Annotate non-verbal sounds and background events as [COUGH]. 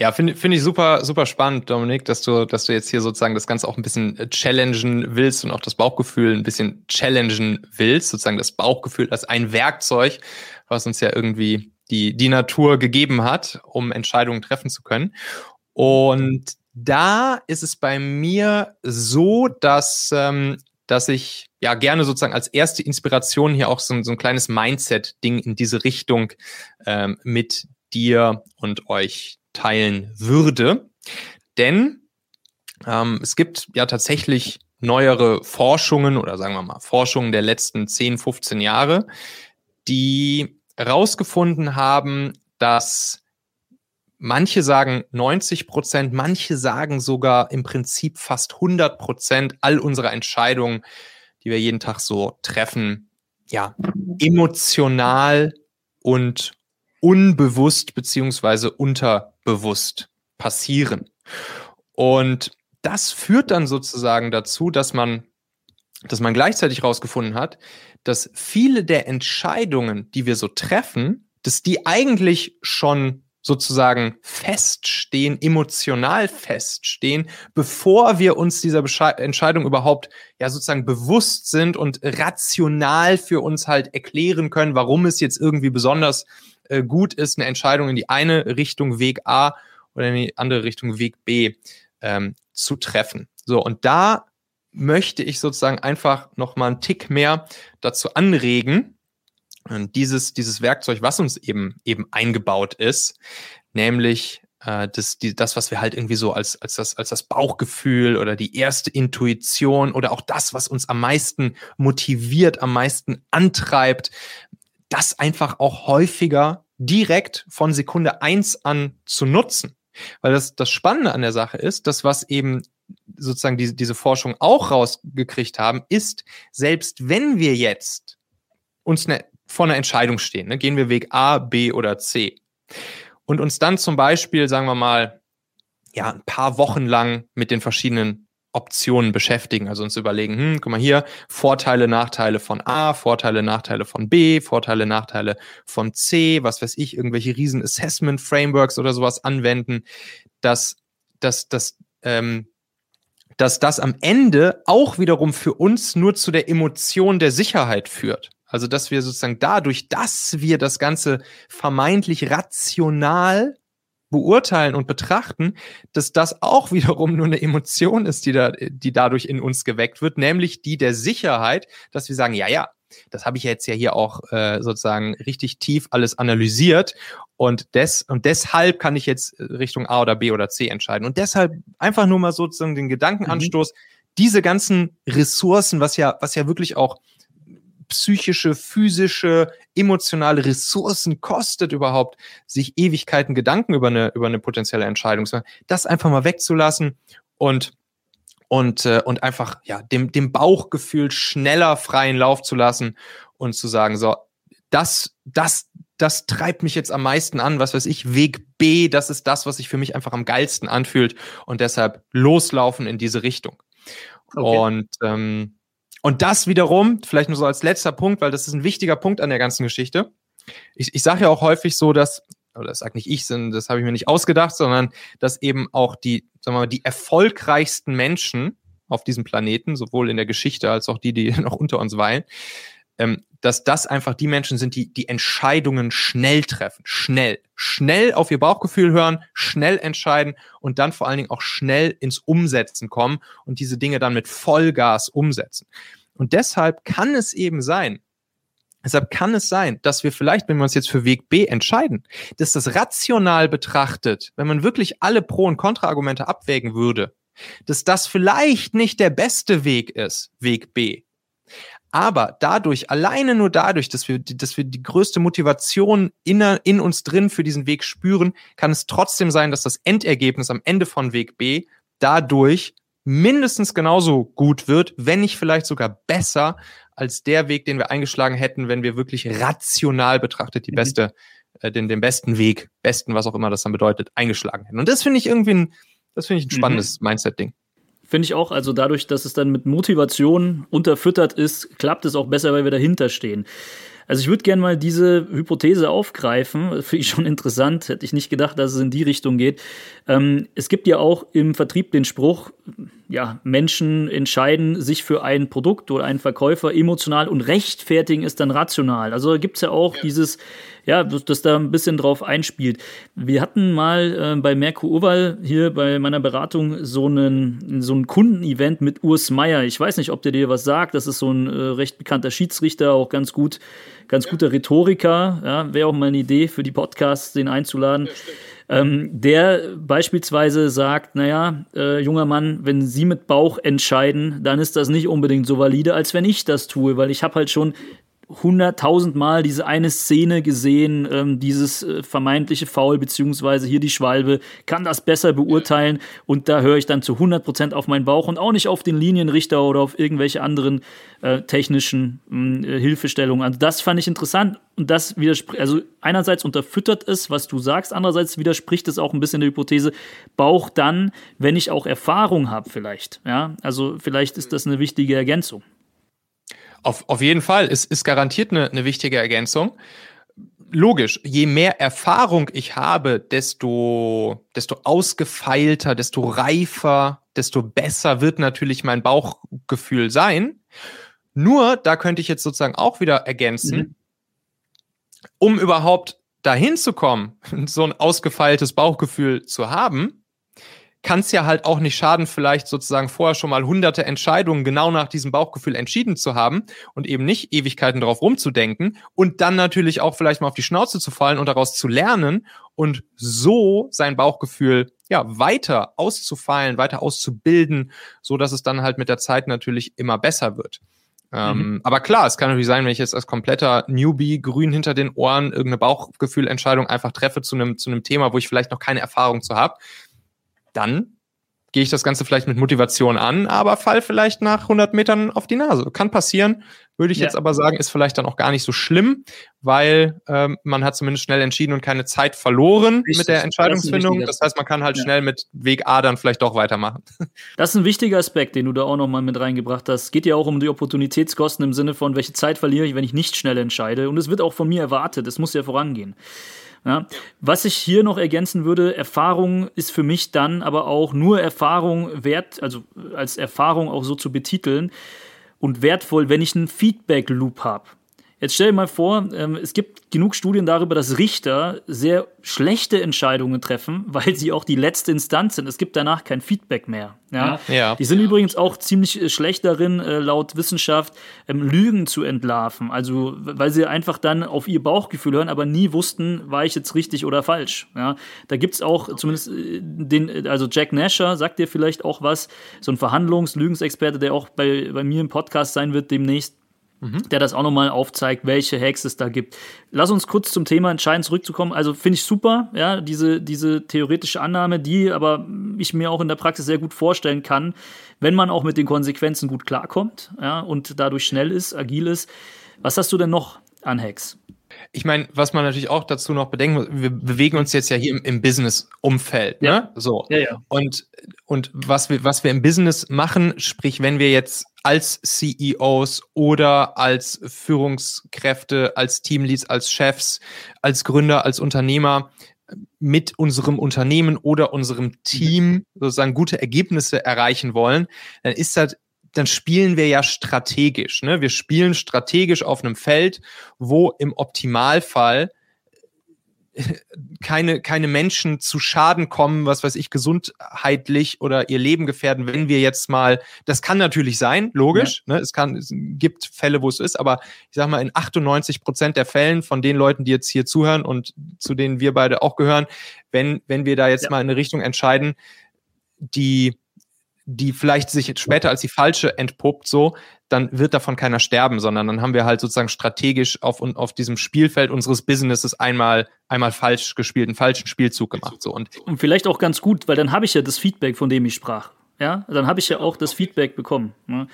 Ja, finde find ich super, super spannend, Dominik, dass du, dass du jetzt hier sozusagen das Ganze auch ein bisschen äh, challengen willst und auch das Bauchgefühl ein bisschen challengen willst, sozusagen das Bauchgefühl als ein Werkzeug, was uns ja irgendwie die, die Natur gegeben hat, um Entscheidungen treffen zu können. Und da ist es bei mir so, dass, ähm, dass ich ja gerne sozusagen als erste Inspiration hier auch so, so ein kleines Mindset-Ding in diese Richtung ähm, mit dir und euch teilen würde. Denn ähm, es gibt ja tatsächlich neuere Forschungen oder sagen wir mal Forschungen der letzten 10, 15 Jahre, die herausgefunden haben, dass manche sagen 90 Prozent, manche sagen sogar im Prinzip fast 100 Prozent all unserer Entscheidungen, die wir jeden Tag so treffen, ja, emotional und unbewusst beziehungsweise unterbewusst passieren. Und das führt dann sozusagen dazu, dass man, dass man gleichzeitig herausgefunden hat, dass viele der Entscheidungen, die wir so treffen, dass die eigentlich schon sozusagen feststehen, emotional feststehen, bevor wir uns dieser Besche Entscheidung überhaupt ja sozusagen bewusst sind und rational für uns halt erklären können, warum es jetzt irgendwie besonders äh, gut ist, eine Entscheidung in die eine Richtung Weg A oder in die andere Richtung Weg B ähm, zu treffen. So, und da möchte ich sozusagen einfach noch mal einen Tick mehr dazu anregen, und dieses, dieses Werkzeug, was uns eben, eben eingebaut ist, nämlich äh, das, die, das, was wir halt irgendwie so als, als, das, als das Bauchgefühl oder die erste Intuition oder auch das, was uns am meisten motiviert, am meisten antreibt, das einfach auch häufiger direkt von Sekunde eins an zu nutzen. Weil das, das Spannende an der Sache ist, dass was eben sozusagen diese, diese Forschung auch rausgekriegt haben, ist, selbst wenn wir jetzt uns eine, vor einer Entscheidung stehen, ne, gehen wir Weg A, B oder C und uns dann zum Beispiel, sagen wir mal, ja, ein paar Wochen lang mit den verschiedenen Optionen beschäftigen, also uns überlegen, hm, guck mal hier, Vorteile, Nachteile von A, Vorteile, Nachteile von B, Vorteile, Nachteile von C, was weiß ich, irgendwelche riesen Assessment Frameworks oder sowas anwenden, dass, dass, dass ähm, dass das am Ende auch wiederum für uns nur zu der Emotion der Sicherheit führt. Also, dass wir sozusagen dadurch, dass wir das Ganze vermeintlich rational beurteilen und betrachten, dass das auch [LAUGHS] wiederum nur eine Emotion ist, die da, die dadurch in uns geweckt wird, nämlich die der Sicherheit, dass wir sagen, ja, ja, das habe ich jetzt ja hier auch äh, sozusagen richtig tief alles analysiert und, des, und deshalb kann ich jetzt Richtung A oder B oder C entscheiden. Und deshalb einfach nur mal sozusagen den Gedankenanstoß, mhm. diese ganzen Ressourcen, was ja, was ja wirklich auch psychische, physische, emotionale Ressourcen kostet überhaupt, sich Ewigkeiten Gedanken über eine, über eine potenzielle Entscheidung zu machen, das einfach mal wegzulassen und und, äh, und einfach ja, dem, dem Bauchgefühl schneller freien Lauf zu lassen und zu sagen, so, das, das, das treibt mich jetzt am meisten an, was weiß ich, Weg B, das ist das, was sich für mich einfach am geilsten anfühlt und deshalb loslaufen in diese Richtung. Okay. Und, ähm, und das wiederum, vielleicht nur so als letzter Punkt, weil das ist ein wichtiger Punkt an der ganzen Geschichte. Ich, ich sage ja auch häufig so, dass oder das sage nicht ich, das habe ich mir nicht ausgedacht, sondern dass eben auch die, sagen wir mal, die erfolgreichsten Menschen auf diesem Planeten, sowohl in der Geschichte als auch die, die [LAUGHS] noch unter uns weilen, ähm, dass das einfach die Menschen sind, die die Entscheidungen schnell treffen, schnell, schnell auf ihr Bauchgefühl hören, schnell entscheiden und dann vor allen Dingen auch schnell ins Umsetzen kommen und diese Dinge dann mit Vollgas umsetzen. Und deshalb kann es eben sein, Deshalb kann es sein, dass wir vielleicht, wenn wir uns jetzt für Weg B entscheiden, dass das rational betrachtet, wenn man wirklich alle Pro- und Kontraargumente abwägen würde, dass das vielleicht nicht der beste Weg ist, Weg B. Aber dadurch, alleine nur dadurch, dass wir, dass wir die größte Motivation in, in uns drin für diesen Weg spüren, kann es trotzdem sein, dass das Endergebnis am Ende von Weg B dadurch mindestens genauso gut wird, wenn nicht vielleicht sogar besser als der Weg, den wir eingeschlagen hätten, wenn wir wirklich rational betrachtet die mhm. beste, äh, den, den besten Weg, besten, was auch immer das dann bedeutet, eingeschlagen hätten. Und das finde ich irgendwie ein, das finde ich ein mhm. spannendes mhm. Mindset-Ding. Finde ich auch. Also dadurch, dass es dann mit Motivation unterfüttert ist, klappt es auch besser, weil wir dahinter stehen. Also ich würde gerne mal diese Hypothese aufgreifen. [LAUGHS] Finde ich schon interessant. Hätte ich nicht gedacht, dass es in die Richtung geht. Ähm, es gibt ja auch im Vertrieb den Spruch, ja, Menschen entscheiden sich für ein Produkt oder einen Verkäufer emotional und rechtfertigen es dann rational. Also gibt es ja auch ja. dieses, ja, das, das, da ein bisschen drauf einspielt. Wir hatten mal äh, bei Merkur Oval hier bei meiner Beratung so einen, so ein Kundenevent mit Urs Meier. Ich weiß nicht, ob der dir was sagt. Das ist so ein äh, recht bekannter Schiedsrichter, auch ganz gut, ganz ja. guter Rhetoriker. Ja, Wäre auch mal eine Idee für die Podcasts, den einzuladen. Ja, ähm, der beispielsweise sagt, naja, äh, junger Mann, wenn Sie mit Bauch entscheiden, dann ist das nicht unbedingt so valide, als wenn ich das tue, weil ich habe halt schon hunderttausendmal diese eine Szene gesehen, ähm, dieses äh, vermeintliche Foul, beziehungsweise hier die Schwalbe, kann das besser beurteilen und da höre ich dann zu 100 Prozent auf meinen Bauch und auch nicht auf den Linienrichter oder auf irgendwelche anderen äh, technischen hm, äh, Hilfestellungen. Also das fand ich interessant und das widerspricht, also einerseits unterfüttert es, was du sagst, andererseits widerspricht es auch ein bisschen der Hypothese, Bauch dann, wenn ich auch Erfahrung habe vielleicht, ja, also vielleicht ist das eine wichtige Ergänzung. Auf, auf jeden Fall. Es ist garantiert eine, eine wichtige Ergänzung. Logisch, je mehr Erfahrung ich habe, desto, desto ausgefeilter, desto reifer, desto besser wird natürlich mein Bauchgefühl sein. Nur, da könnte ich jetzt sozusagen auch wieder ergänzen, mhm. um überhaupt dahin zu kommen, [LAUGHS] so ein ausgefeiltes Bauchgefühl zu haben, kann es ja halt auch nicht schaden, vielleicht sozusagen vorher schon mal hunderte Entscheidungen genau nach diesem Bauchgefühl entschieden zu haben und eben nicht Ewigkeiten darauf rumzudenken und dann natürlich auch vielleicht mal auf die Schnauze zu fallen und daraus zu lernen und so sein Bauchgefühl ja weiter auszufallen, weiter auszubilden, so dass es dann halt mit der Zeit natürlich immer besser wird. Ähm, mhm. aber klar, es kann natürlich sein, wenn ich jetzt als kompletter Newbie grün hinter den Ohren irgendeine Bauchgefühlentscheidung einfach treffe zu einem zu einem Thema, wo ich vielleicht noch keine Erfahrung zu habe, dann gehe ich das Ganze vielleicht mit Motivation an, aber fall vielleicht nach 100 Metern auf die Nase. Kann passieren, würde ich ja. jetzt aber sagen, ist vielleicht dann auch gar nicht so schlimm, weil ähm, man hat zumindest schnell entschieden und keine Zeit verloren Richtig. mit der Entscheidungsfindung. Das, das, heißt, man kann halt ja. schnell mit Weg A dann vielleicht doch weitermachen. [LAUGHS] Das ist ein wichtiger Aspekt, den du da auch nochmal mit reingebracht hast. Es geht ja auch um die Opportunitätskosten im Sinne von, welche Zeit verliere ich, wenn ich nicht schnell entscheide. Und es wird auch von mir erwartet. Es muss ja vorangehen. Ja. Was ich hier noch ergänzen würde, Erfahrung ist für mich dann aber auch nur Erfahrung wert, also als Erfahrung auch so zu betiteln und wertvoll, wenn ich einen Feedback-Loop habe. Jetzt stell dir mal vor, ähm, es gibt genug Studien darüber, dass Richter sehr schlechte Entscheidungen treffen, [LAUGHS] weil sie auch die letzte Instanz sind. Es gibt danach kein Feedback mehr. Ja? ja. Die sind übrigens auch ziemlich äh, schlecht darin, äh, laut Wissenschaft ähm, Lügen zu entlarven. Also, weil sie einfach dann auf ihr Bauchgefühl hören, aber nie wussten, war ich jetzt richtig oder falsch. Ja? Da gibt's auch zumindest äh, den, also Jack Nasher sagt dir vielleicht auch was, so ein Verhandlungs-Lügensexperte, der auch bei, bei mir im Podcast sein wird demnächst mhm. der das auch nochmal aufzeigt, welche Hacks es da gibt. Lass uns kurz zum Thema entscheiden zurückzukommen. Also finde ich super, ja, diese, diese theoretische Annahme, die aber ich mir auch in der Praxis sehr gut vorstellen kann, wenn man auch mit den Konsequenzen gut klarkommt, ja, und dadurch schnell ist, agil ist. Was hast du denn noch an Hacks? Ich meine, was man natürlich auch dazu noch bedenken muss, wir bewegen uns jetzt ja hier im, im Business-Umfeld, ne? Ja. So. Ja, ja. Und, und was wir, was wir im Business machen, sprich, wenn wir jetzt als CEOs oder als Führungskräfte, als Teamleads, als Chefs, als Gründer, als Unternehmer mit unserem Unternehmen oder unserem Team sozusagen gute Ergebnisse erreichen wollen, dann ist das dann spielen wir ja strategisch. Ne? Wir spielen strategisch auf einem Feld, wo im Optimalfall [LAUGHS] keine, keine Menschen zu Schaden kommen, was weiß ich, gesundheitlich oder ihr Leben gefährden, wenn wir jetzt mal, das kann natürlich sein, logisch, ja. ne? es, kann, es gibt Fälle, wo es ist, aber ich sag mal, in 98 Prozent der Fällen von den Leuten, die jetzt hier zuhören und zu denen wir beide auch gehören, wenn, wenn wir da jetzt ja. mal in eine Richtung entscheiden, die die vielleicht sich später als die falsche entpuppt, so, dann wird davon keiner sterben, sondern dann haben wir halt sozusagen strategisch auf, auf diesem Spielfeld unseres Businesses einmal, einmal falsch gespielt, einen falschen Spielzug gemacht. So. Und, und vielleicht auch ganz gut, weil dann habe ich ja das Feedback, von dem ich sprach. Ja, dann habe ich ja auch das Feedback bekommen. Ne?